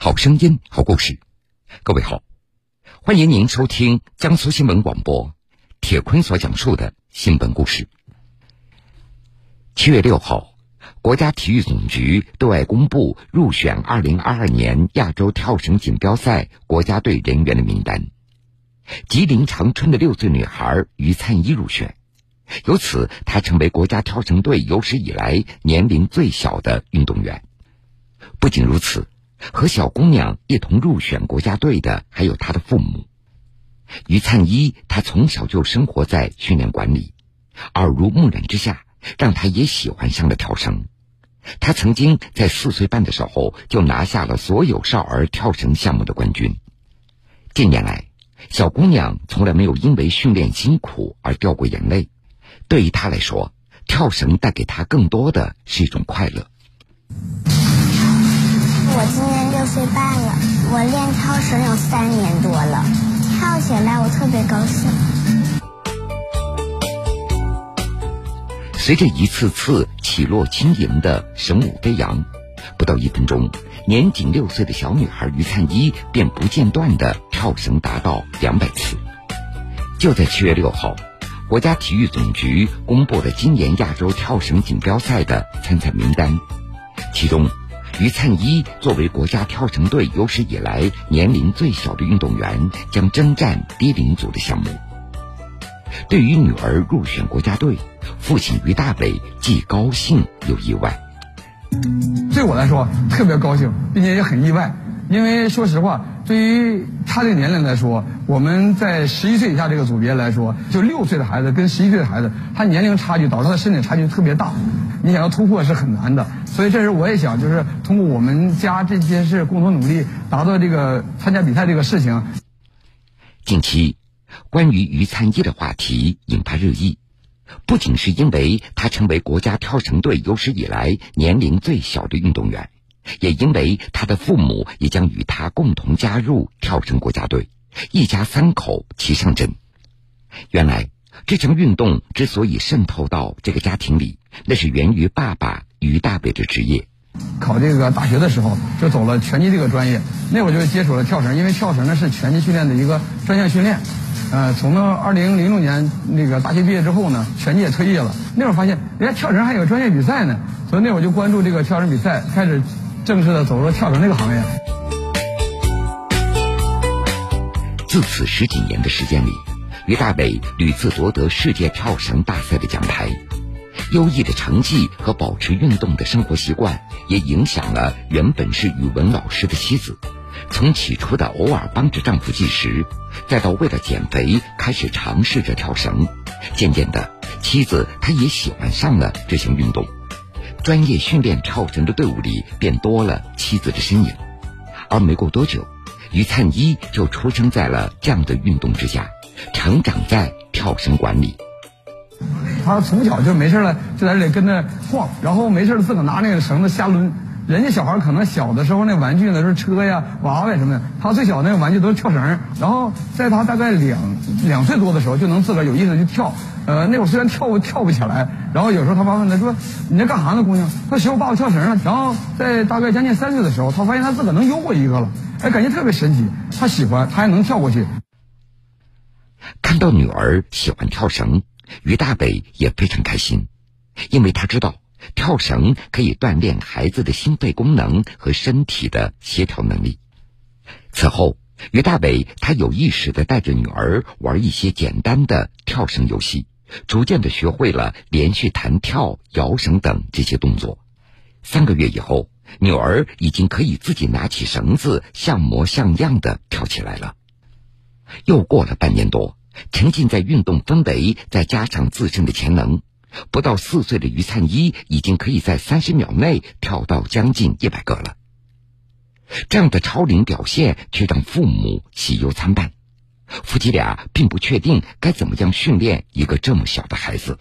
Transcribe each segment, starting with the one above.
好声音，好故事。各位好，欢迎您收听江苏新闻广播铁坤所讲述的新闻故事。七月六号，国家体育总局对外公布入选二零二二年亚洲跳绳锦标赛国家队人员的名单，吉林长春的六岁女孩于灿一入选，由此她成为国家跳绳队有史以来年龄最小的运动员。不仅如此，和小姑娘一同入选国家队的还有她的父母。于灿一，他从小就生活在训练馆里，耳濡目染之下，让他也喜欢上了跳绳。他曾经在四岁半的时候就拿下了所有少儿跳绳项目的冠军。近年来，小姑娘从来没有因为训练辛苦而掉过眼泪。对于她来说，跳绳带给她更多的是一种快乐。岁半了，我练跳绳有三年多了，跳起来我特别高兴。随着一次次起落轻盈的绳舞飞扬，不到一分钟，年仅六岁的小女孩于灿一便不间断的跳绳达到两百次。就在七月六号，国家体育总局公布了今年亚洲跳绳锦标赛的参赛名单，其中。于灿一作为国家跳绳队有史以来年龄最小的运动员，将征战低龄组的项目。对于女儿入选国家队，父亲于大伟既高兴又意外。对我来说特别高兴，并且也很意外。因为说实话，对于他这个年龄来说，我们在十一岁以下这个组别来说，就六岁的孩子跟十一岁的孩子，他年龄差距导致他身体差距特别大，你想要突破是很难的。所以这时我也想，就是通过我们家这件事共同努力，达到这个参加比赛这个事情。近期，关于于灿一的话题引发热议，不仅是因为他成为国家跳绳队有史以来年龄最小的运动员。也因为他的父母也将与他共同加入跳绳国家队，一家三口齐上阵。原来，这项运动之所以渗透到这个家庭里，那是源于爸爸于大伟的职业。考这个大学的时候，就走了拳击这个专业。那会儿就接触了跳绳，因为跳绳呢是拳击训练的一个专项训练。呃，从那二零零六年那个大学毕业之后呢，拳击也退役了。那会儿发现，人家跳绳还有专业比赛呢，所以那会儿就关注这个跳绳比赛，开始。正式的走入跳绳这个行业。自此十几年的时间里，于大伟屡次夺得世界跳绳大赛的奖牌。优异的成绩和保持运动的生活习惯，也影响了原本是语文老师的妻子。从起初的偶尔帮着丈夫计时，再到为了减肥开始尝试着跳绳，渐渐的，妻子她也喜欢上了这项运动。专业训练跳绳的队伍里便多了妻子的身影，而没过多久，于灿一就出生在了这样的运动之家，成长在跳绳馆里。他从小就没事了，就在这里跟着晃，然后没事自个拿那个绳子瞎抡。人家小孩可能小的时候那玩具呢是车呀、娃娃呀什么的，他最小那个玩具都是跳绳。然后在他大概两两岁多的时候，就能自个有意识去跳。呃，那会儿虽然跳跳不起来，然后有时候他妈问他说：“你在干啥呢，姑娘？”他说：“媳妇，爸爸跳绳呢。”然后在大概将近三岁的时候，他发现他自个能游过一个了，哎，感觉特别神奇。他喜欢，他还能跳过去。看到女儿喜欢跳绳，于大伟也非常开心，因为他知道。跳绳可以锻炼孩子的心肺功能和身体的协调能力。此后，于大伟他有意识的带着女儿玩一些简单的跳绳游戏，逐渐的学会了连续弹跳、摇绳等这些动作。三个月以后，女儿已经可以自己拿起绳子，像模像样的跳起来了。又过了半年多，沉浸在运动氛围，再加上自身的潜能。不到四岁的于灿一已经可以在三十秒内跳到将近一百个了。这样的超龄表现却让父母喜忧参半，夫妻俩并不确定该怎么样训练一个这么小的孩子。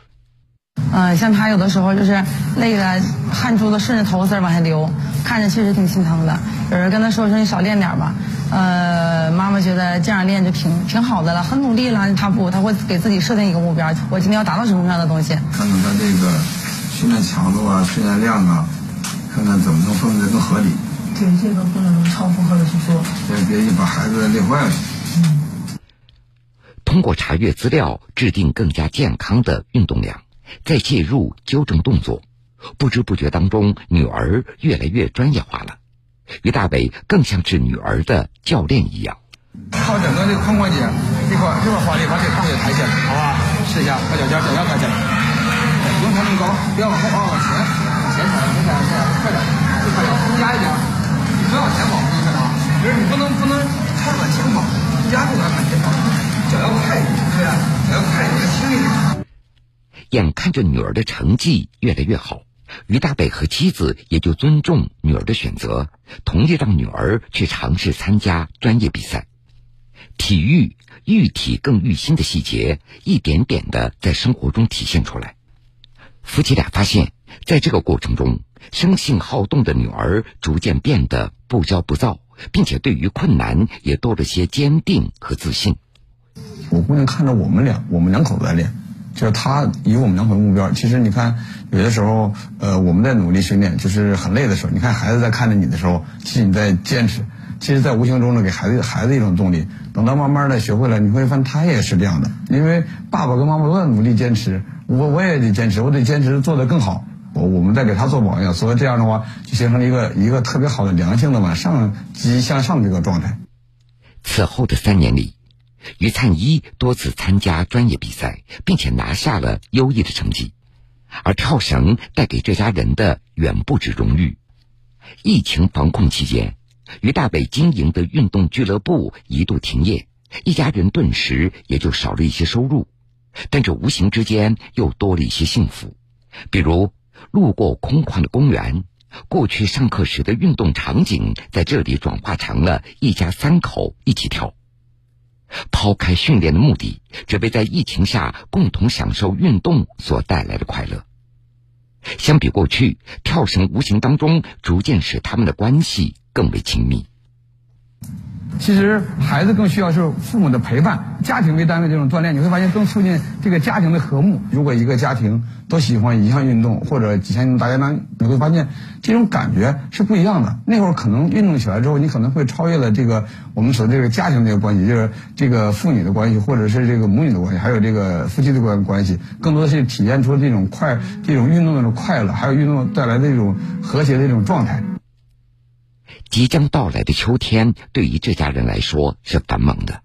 嗯，像他有的时候就是累的汗珠子顺着头发丝往下流，看着确实挺心疼的。有人跟他说说你少练点吧，呃，妈妈觉得这样练就挺挺好的了，很努力了。他不，他会给自己设定一个目标，我今天要达到什么样的东西？看看他这个训练强度啊，训练量啊，看看怎么能分配的更合理。对，这个不能超负荷的去做，别别把孩子累坏了。通过查阅资料，制定更加健康的运动量，再介入纠正动作，不知不觉当中，女儿越来越专业化了。于大伟更像是女儿的教练一样。靠整个这个髋关节这块这块发力，把这大腿抬起来，好吧？试一下，把脚尖脚尖抬起来，不用抬那么高，不要往后啊，往前，往前踩，前踩，前踩，快点，就快点，增加一点，你不要往前跑，你看啊，就是你不能不能太往前跑，压住它往前跑，脚要快一点，对吧？脚要快一点，轻一点。眼看着女儿的成绩越来越好，于大北和妻子也就尊重女儿的选择，同意让女儿去尝试参加专业比赛。体育育体更育心的细节，一点点的在生活中体现出来。夫妻俩发现，在这个过程中，生性好动的女儿逐渐变得不骄不躁，并且对于困难也多了些坚定和自信。我姑娘看着我们俩，我们两口子在练，就是他以我们两口子目标。其实你看，有的时候，呃，我们在努力训练，就是很累的时候，你看孩子在看着你的时候，其实你在坚持。其实，在无形中呢，给孩子孩子一种动力。等到慢慢的学会了，你会发现他也是这样的。因为爸爸跟妈妈都在努力坚持，我我也得坚持，我得坚持做得更好。我我们在给他做榜样，所以这样的话，就形成了一个一个特别好的良性的往上积极向上的这个状态。此后的三年里，于灿一多次参加专业比赛，并且拿下了优异的成绩。而跳绳带给这家人的远不止荣誉。疫情防控期间。于大北经营的运动俱乐部一度停业，一家人顿时也就少了一些收入，但这无形之间又多了一些幸福。比如，路过空旷的公园，过去上课时的运动场景，在这里转化成了一家三口一起跳。抛开训练的目的，准备在疫情下共同享受运动所带来的快乐。相比过去，跳绳无形当中逐渐使他们的关系。更为亲密。其实孩子更需要是父母的陪伴，家庭为单位这种锻炼，你会发现更促进这个家庭的和睦。如果一个家庭都喜欢一项运动或者几项运动，大家呢，你会发现这种感觉是不一样的。那会儿可能运动起来之后，你可能会超越了这个我们说这个家庭这个关系，就是这个父女的关系，或者是这个母女的关系，还有这个夫妻的关关系，更多的是体现出这种快这种运动的快乐，还有运动带来的这种和谐的这种状态。即将到来的秋天，对于这家人来说是繁忙的。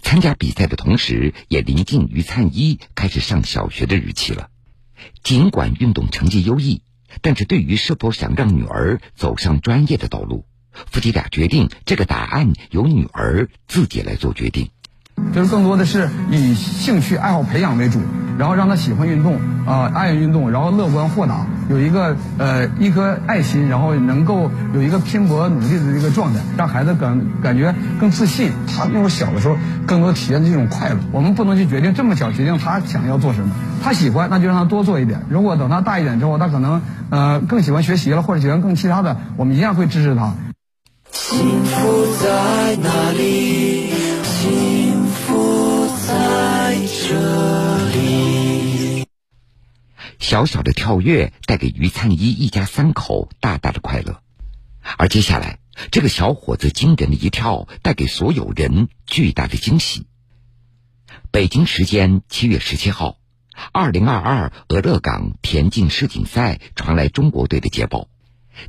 参加比赛的同时，也临近于灿一开始上小学的日期了。尽管运动成绩优异，但是对于是否想让女儿走上专业的道路，夫妻俩决定这个答案由女儿自己来做决定。就是更多的是以兴趣爱好培养为主，然后让他喜欢运动啊，爱运动，然后乐观豁达，有一个呃一颗爱心，然后能够有一个拼搏努力的这个状态，让孩子感感觉更自信。他那会儿小的时候，更多体现这种快乐。我们不能去决定这么小决定他想要做什么，他喜欢那就让他多做一点。如果等他大一点之后，他可能呃更喜欢学习了，或者喜欢更其他的，我们一样会支持他。幸福在哪里？这里，小小的跳跃带给于灿一一家三口大大的快乐，而接下来这个小伙子惊人的一跳，带给所有人巨大的惊喜。北京时间七月十七号，二零二二俄勒冈田径世锦赛传来中国队的捷报，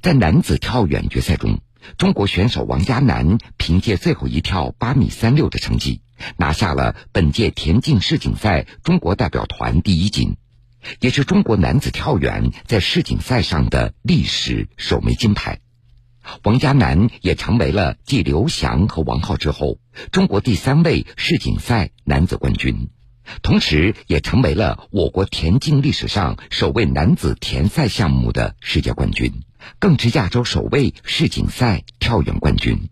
在男子跳远决赛中。中国选手王嘉男凭借最后一跳八米三六的成绩，拿下了本届田径世锦赛中国代表团第一金，也是中国男子跳远在世锦赛上的历史首枚金牌。王嘉男也成为了继刘翔和王浩之后，中国第三位世锦赛男子冠军，同时也成为了我国田径历史上首位男子田赛项目的世界冠军。更是亚洲首位世锦赛跳远冠军。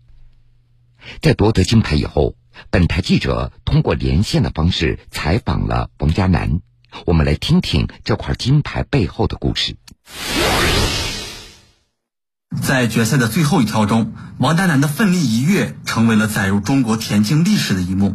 在夺得金牌以后，本台记者通过连线的方式采访了王嘉男，我们来听听这块金牌背后的故事。在决赛的最后一跳中，王嘉男的奋力一跃成为了载入中国田径历史的一幕。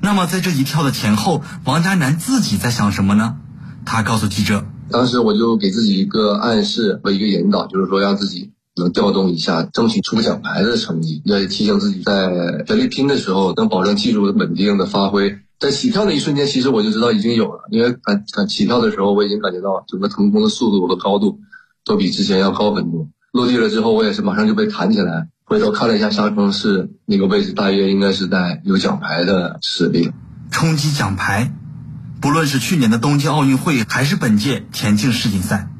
那么，在这一跳的前后，王嘉男自己在想什么呢？他告诉记者。当时我就给自己一个暗示和一个引导，就是说让自己能调动一下，争取出个奖牌的成绩。要提醒自己在全力拼的时候，能保证技术稳定的发挥。在起跳的一瞬间，其实我就知道已经有了，因为感感起跳的时候，我已经感觉到整个腾空的速度和高度都比之前要高很多。落地了之后，我也是马上就被弹起来。回头看了一下沙坑是那个位置，大约应该是在有奖牌的实力。冲击奖牌，不论是去年的东京奥运会，还是本届田径世锦赛，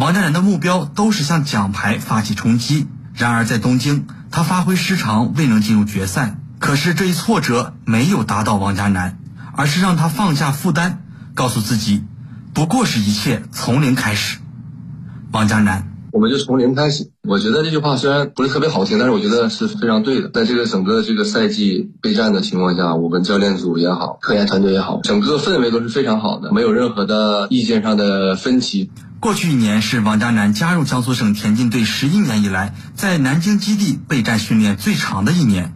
王嘉男的目标都是向奖牌发起冲击。然而在东京，他发挥失常，未能进入决赛。可是这一挫折没有打倒王嘉男，而是让他放下负担，告诉自己，不过是一切从零开始。王嘉男。我们就从零开始。我觉得这句话虽然不是特别好听，但是我觉得是非常对的。在这个整个这个赛季备战的情况下，我们教练组也好，科研团队也好，整个氛围都是非常好的，没有任何的意见上的分歧。过去一年是王嘉男加入江苏省田径队十一年以来，在南京基地备战训练最长的一年。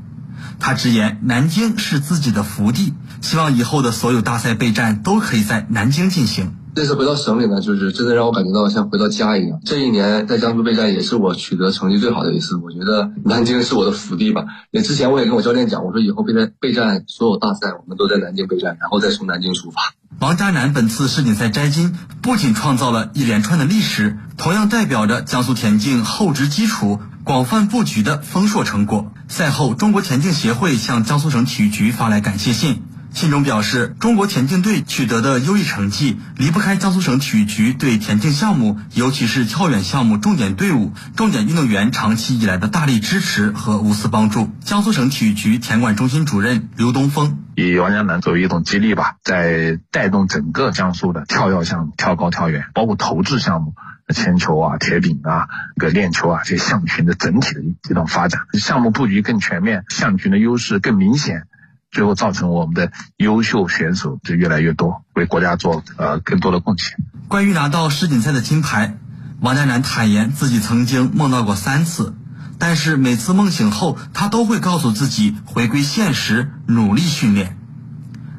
他直言，南京是自己的福地，希望以后的所有大赛备战都可以在南京进行。这次回到省里呢，就是真的让我感觉到像回到家一样。这一年在江苏备战也是我取得成绩最好的一次。我觉得南京是我的福地吧。也之前我也跟我教练讲，我说以后备战备战所有大赛，我们都在南京备战，然后再从南京出发。王嘉男本次世锦赛摘金，不仅创造了一连串的历史，同样代表着江苏田径厚植基础、广泛布局的丰硕成果。赛后，中国田径协会向江苏省体育局发来感谢信。信中表示，中国田径队取得的优异成绩离不开江苏省体育局对田径项目，尤其是跳远项目重点队伍、重点运动员长期以来的大力支持和无私帮助。江苏省体育局田管中心主任刘东峰以王嘉男作为一种激励吧，在带动整个江苏的跳跃项目、跳高、跳远，包括投掷项目、铅球啊、铁饼啊、个链球啊这些项群的整体的一种发展，项目布局更全面，项群的优势更明显。最后造成我们的优秀选手就越来越多，为国家做呃更多的贡献。关于拿到世锦赛的金牌，王嘉男坦言自己曾经梦到过三次，但是每次梦醒后，他都会告诉自己回归现实，努力训练。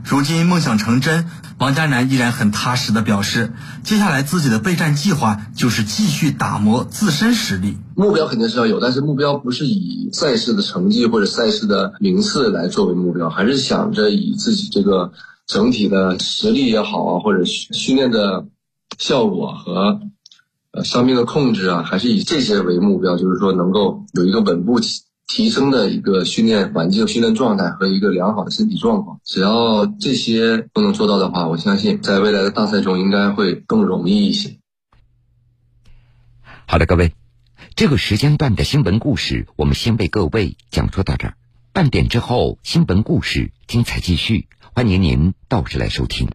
如今梦想成真。王嘉男依然很踏实的表示，接下来自己的备战计划就是继续打磨自身实力。目标肯定是要有，但是目标不是以赛事的成绩或者赛事的名次来作为目标，还是想着以自己这个整体的实力也好啊，或者训练的效果和呃伤病的控制啊，还是以这些为目标，就是说能够有一个稳步起。提升的一个训练环境、训练状态和一个良好的身体状况，只要这些都能做到的话，我相信在未来的大赛中应该会更容易一些。好的，各位，这个时间段的新闻故事我们先为各位讲述到这儿。半点之后，新闻故事精彩继续，欢迎您到时来收听。